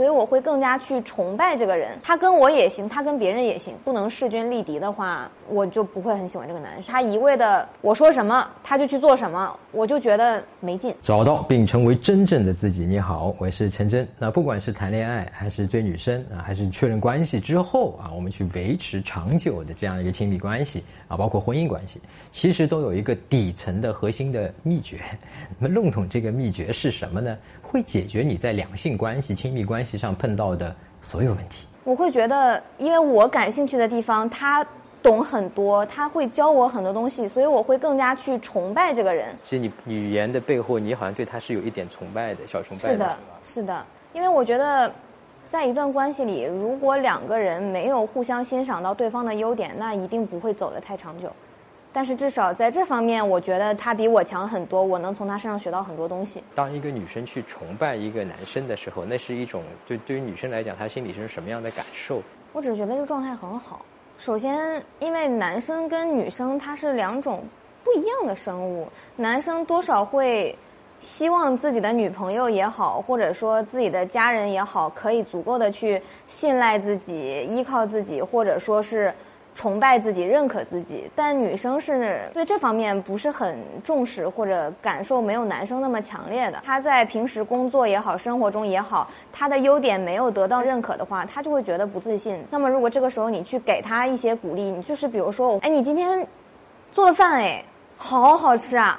所以我会更加去崇拜这个人。他跟我也行，他跟别人也行，不能势均力敌的话，我就不会很喜欢这个男生。他一味的我说什么他就去做什么，我就觉得没劲。找到并成为真正的自己。你好，我是陈真。那不管是谈恋爱，还是追女生啊，还是确认关系之后啊，我们去维持长久的这样一个亲密关系啊，包括婚姻关系，其实都有一个底层的核心的秘诀。那么弄懂这个秘诀是什么呢？会解决你在两性关系、亲密关系上碰到的所有问题。我会觉得，因为我感兴趣的地方，他懂很多，他会教我很多东西，所以我会更加去崇拜这个人。其实你语言的背后，你好像对他是有一点崇拜的，小崇拜的。是的，是的，因为我觉得，在一段关系里，如果两个人没有互相欣赏到对方的优点，那一定不会走得太长久。但是至少在这方面，我觉得他比我强很多，我能从他身上学到很多东西。当一个女生去崇拜一个男生的时候，那是一种就对于女生来讲，她心里是什么样的感受？我只是觉得这个状态很好。首先，因为男生跟女生他是两种不一样的生物，男生多少会希望自己的女朋友也好，或者说自己的家人也好，可以足够的去信赖自己、依靠自己，或者说是。崇拜自己、认可自己，但女生是对这方面不是很重视，或者感受没有男生那么强烈的。她在平时工作也好、生活中也好，她的优点没有得到认可的话，她就会觉得不自信。那么，如果这个时候你去给她一些鼓励，你就是比如说，哎，你今天做的饭哎，好好吃啊。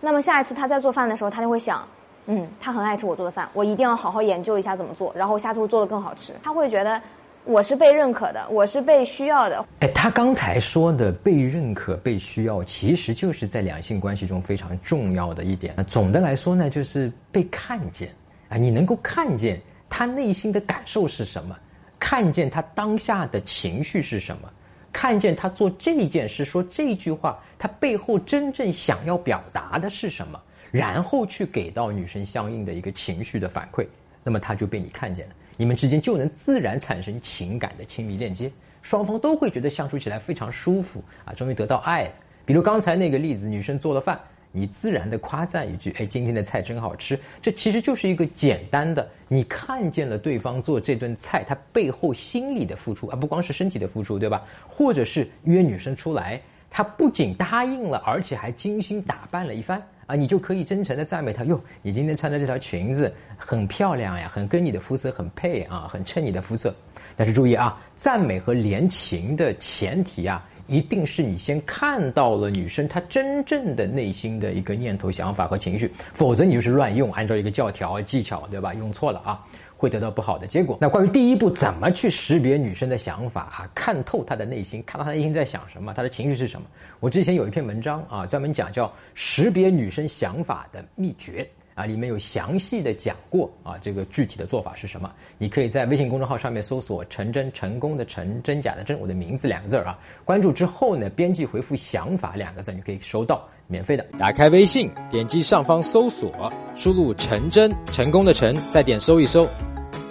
那么下一次她在做饭的时候，她就会想，嗯，她很爱吃我做的饭，我一定要好好研究一下怎么做，然后下次会做的更好吃。她会觉得。我是被认可的，我是被需要的。哎，他刚才说的被认可、被需要，其实就是在两性关系中非常重要的一点。总的来说呢，就是被看见啊，你能够看见他内心的感受是什么，看见他当下的情绪是什么，看见他做这件事、说这句话，他背后真正想要表达的是什么，然后去给到女生相应的一个情绪的反馈，那么他就被你看见了。你们之间就能自然产生情感的亲密链接，双方都会觉得相处起来非常舒服啊，终于得到爱。比如刚才那个例子，女生做了饭，你自然的夸赞一句：“哎，今天的菜真好吃。”这其实就是一个简单的，你看见了对方做这顿菜，他背后心理的付出，而不光是身体的付出，对吧？或者是约女生出来，他不仅答应了，而且还精心打扮了一番。啊，你就可以真诚的赞美她哟，你今天穿的这条裙子很漂亮呀，很跟你的肤色很配啊，很衬你的肤色。但是注意啊，赞美和连情的前提啊，一定是你先看到了女生她真正的内心的一个念头、想法和情绪，否则你就是乱用，按照一个教条技巧，对吧？用错了啊。会得到不好的结果。那关于第一步怎么去识别女生的想法啊，看透她的内心，看到她内心在想什么，她的情绪是什么？我之前有一篇文章啊，专门讲叫识别女生想法的秘诀啊，里面有详细的讲过啊，这个具体的做法是什么？你可以在微信公众号上面搜索“陈真”，成功的陈，真假的真，我的名字两个字啊，关注之后呢，编辑回复“想法”两个字，你可以收到免费的。打开微信，点击上方搜索，输入“陈真”，成功的陈，再点搜一搜。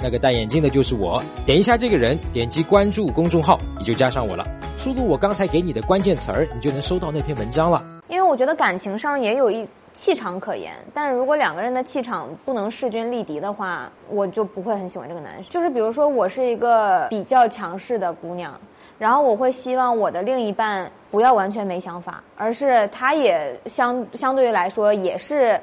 那个戴眼镜的就是我，点一下这个人，点击关注公众号，你就加上我了。输入我刚才给你的关键词儿，你就能收到那篇文章了。因为我觉得感情上也有一气场可言，但如果两个人的气场不能势均力敌的话，我就不会很喜欢这个男生。就是比如说，我是一个比较强势的姑娘，然后我会希望我的另一半不要完全没想法，而是他也相相对于来说也是。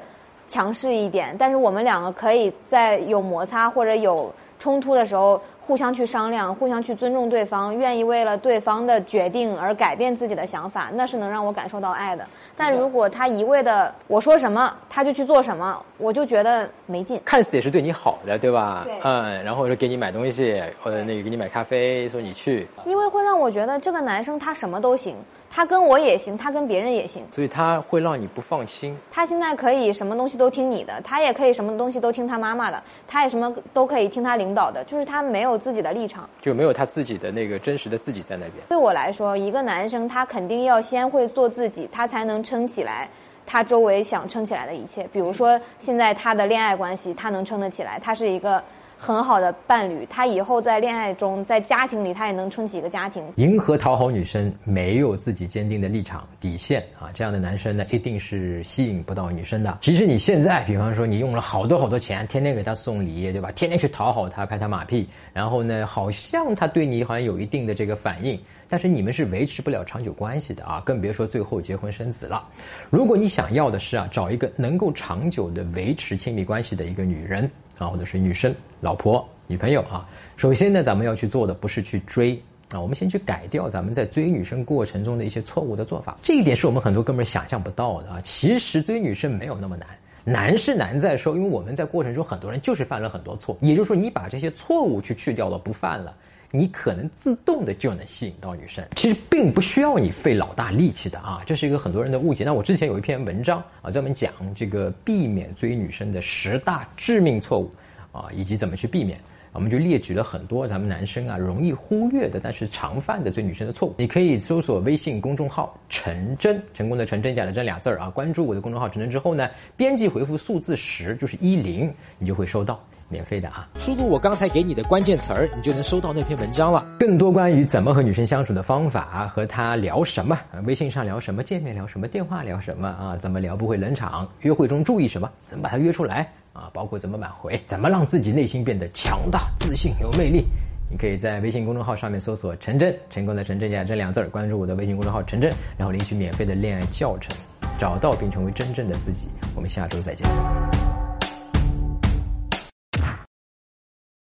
强势一点，但是我们两个可以在有摩擦或者有冲突的时候，互相去商量，互相去尊重对方，愿意为了对方的决定而改变自己的想法，那是能让我感受到爱的。但如果他一味的我说什么他就去做什么，我就觉得没劲。看似也是对你好的，对吧？对。嗯，然后说给你买东西，或者那个给你买咖啡，说你去。因为会让我觉得这个男生他什么都行。他跟我也行，他跟别人也行，所以他会让你不放心。他现在可以什么东西都听你的，他也可以什么东西都听他妈妈的，他也什么都可以听他领导的，就是他没有自己的立场，就没有他自己的那个真实的自己在那边。对我来说，一个男生他肯定要先会做自己，他才能撑起来他周围想撑起来的一切。比如说现在他的恋爱关系，他能撑得起来，他是一个很好的伴侣，他以后在恋爱中，在家庭里，他也能撑起一个家庭。迎合讨好女生，没有自己坚定的立场底线啊，这样的男生呢，一定是吸引不到女生的。其实你现在，比方说你用了好多好多钱，天天给他送礼，对吧？天天去讨好他，拍他马屁，然后呢，好像他对你好像有一定的这个反应，但是你们是维持不了长久关系的啊，更别说最后结婚生子了。如果你想要的是啊，找一个能够长久的维持亲密关系的一个女人。啊，或者是女生、老婆、女朋友啊。首先呢，咱们要去做的不是去追啊，我们先去改掉咱们在追女生过程中的一些错误的做法。这一点是我们很多哥们儿想象不到的啊。其实追女生没有那么难，难是难在说，因为我们在过程中很多人就是犯了很多错。也就是说，你把这些错误去去掉了，不犯了。你可能自动的就能吸引到女生，其实并不需要你费老大力气的啊，这是一个很多人的误解。那我之前有一篇文章啊，专门讲这个避免追女生的十大致命错误啊，以及怎么去避免，我们就列举了很多咱们男生啊容易忽略的，但是常犯的追女生的错误。你可以搜索微信公众号“陈真”，成功的陈真假的真俩字儿啊，关注我的公众号“陈真”之后呢，编辑回复数字十，就是一零，你就会收到。免费的啊！输入我刚才给你的关键词儿，你就能收到那篇文章了。更多关于怎么和女生相处的方法，和她聊什么，微信上聊什么，见面聊什么，电话聊什么啊？怎么聊不会冷场？约会中注意什么？怎么把她约出来啊？包括怎么挽回？怎么让自己内心变得强大、自信、有魅力？你可以在微信公众号上面搜索“陈真”，成功的陈真加这两字儿，关注我的微信公众号“陈真”，然后领取免费的恋爱教程，找到并成为真正的自己。我们下周再见。